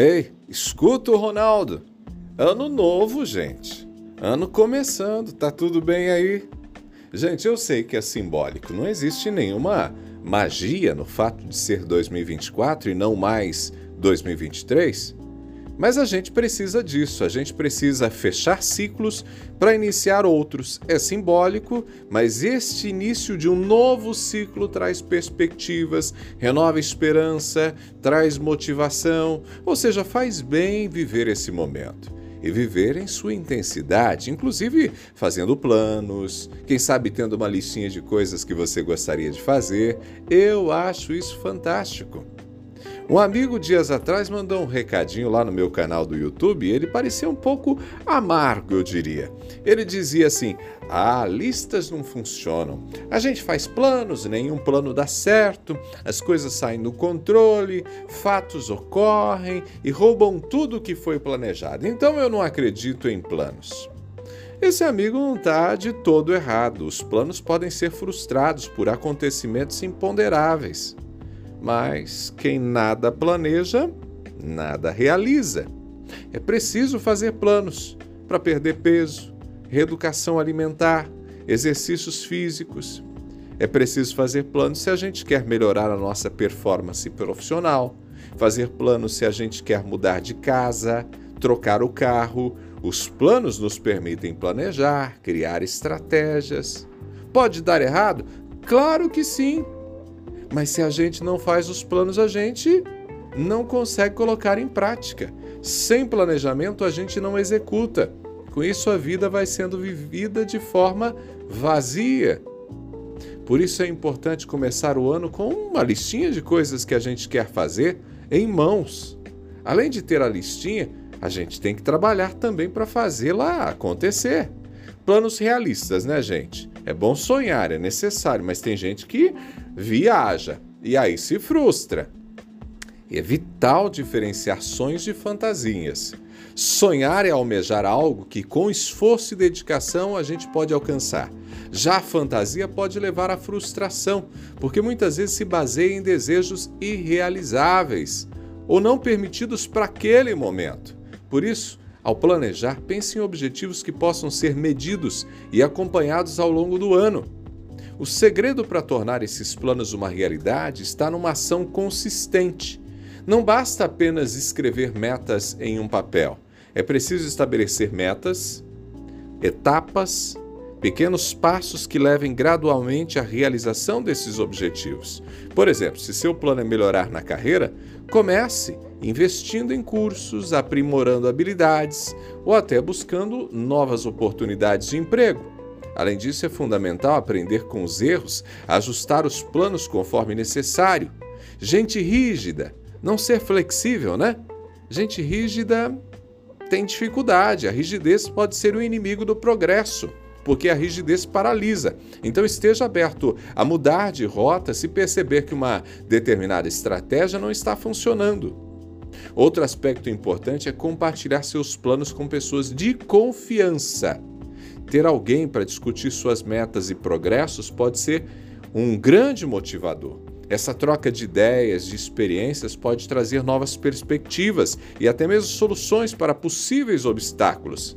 Ei, escuta o Ronaldo. Ano novo, gente. Ano começando, tá tudo bem aí? Gente, eu sei que é simbólico, não existe nenhuma magia no fato de ser 2024 e não mais 2023. Mas a gente precisa disso, a gente precisa fechar ciclos para iniciar outros. É simbólico, mas este início de um novo ciclo traz perspectivas, renova esperança, traz motivação, ou seja, faz bem viver esse momento. E viver em sua intensidade, inclusive fazendo planos, quem sabe tendo uma listinha de coisas que você gostaria de fazer. Eu acho isso fantástico. Um amigo dias atrás mandou um recadinho lá no meu canal do YouTube e ele parecia um pouco amargo, eu diria. Ele dizia assim: Ah, listas não funcionam. A gente faz planos, nenhum plano dá certo, as coisas saem do controle, fatos ocorrem e roubam tudo o que foi planejado. Então eu não acredito em planos. Esse amigo não está de todo errado. Os planos podem ser frustrados por acontecimentos imponderáveis. Mas quem nada planeja, nada realiza. É preciso fazer planos para perder peso, reeducação alimentar, exercícios físicos. É preciso fazer planos se a gente quer melhorar a nossa performance profissional, fazer planos se a gente quer mudar de casa, trocar o carro. Os planos nos permitem planejar, criar estratégias. Pode dar errado? Claro que sim. Mas se a gente não faz os planos, a gente não consegue colocar em prática. Sem planejamento, a gente não executa. Com isso, a vida vai sendo vivida de forma vazia. Por isso é importante começar o ano com uma listinha de coisas que a gente quer fazer em mãos. Além de ter a listinha, a gente tem que trabalhar também para fazê-la acontecer. Planos realistas, né, gente? É bom sonhar, é necessário, mas tem gente que viaja e aí se frustra. É vital diferenciar sonhos de fantasias. Sonhar é almejar algo que, com esforço e dedicação, a gente pode alcançar. Já a fantasia pode levar à frustração, porque muitas vezes se baseia em desejos irrealizáveis ou não permitidos para aquele momento. Por isso, ao planejar, pense em objetivos que possam ser medidos e acompanhados ao longo do ano. O segredo para tornar esses planos uma realidade está numa ação consistente. Não basta apenas escrever metas em um papel. É preciso estabelecer metas, etapas, pequenos passos que levem gradualmente à realização desses objetivos. Por exemplo, se seu plano é melhorar na carreira, comece investindo em cursos, aprimorando habilidades ou até buscando novas oportunidades de emprego. Além disso, é fundamental aprender com os erros, ajustar os planos conforme necessário. Gente rígida, não ser flexível, né? Gente rígida tem dificuldade. A rigidez pode ser o inimigo do progresso, porque a rigidez paralisa. Então esteja aberto a mudar de rota se perceber que uma determinada estratégia não está funcionando. Outro aspecto importante é compartilhar seus planos com pessoas de confiança. Ter alguém para discutir suas metas e progressos pode ser um grande motivador. Essa troca de ideias, de experiências pode trazer novas perspectivas e até mesmo soluções para possíveis obstáculos.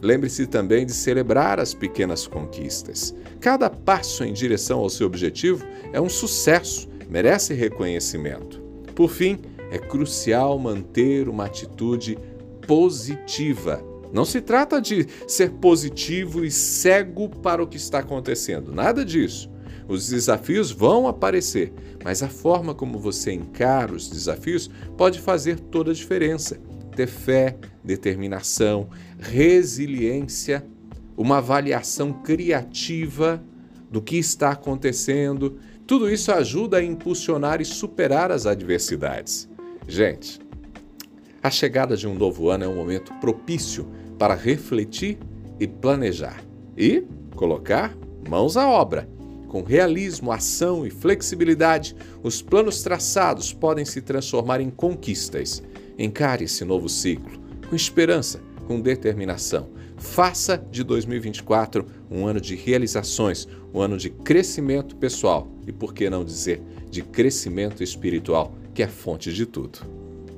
Lembre-se também de celebrar as pequenas conquistas. Cada passo em direção ao seu objetivo é um sucesso, merece reconhecimento. Por fim, é crucial manter uma atitude positiva não se trata de ser positivo e cego para o que está acontecendo, nada disso. Os desafios vão aparecer, mas a forma como você encara os desafios pode fazer toda a diferença. Ter fé, determinação, resiliência, uma avaliação criativa do que está acontecendo, tudo isso ajuda a impulsionar e superar as adversidades. Gente, a chegada de um novo ano é um momento propício para refletir e planejar e colocar mãos à obra. Com realismo, ação e flexibilidade, os planos traçados podem se transformar em conquistas. Encare esse novo ciclo com esperança, com determinação. Faça de 2024 um ano de realizações, um ano de crescimento pessoal e, por que não dizer, de crescimento espiritual, que é fonte de tudo.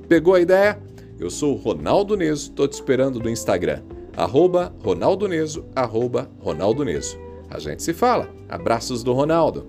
Pegou a ideia? Eu sou o Ronaldo Neso, tô te esperando no Instagram, arroba Ronaldo Neso, arroba Ronaldo Neso. A gente se fala. Abraços do Ronaldo.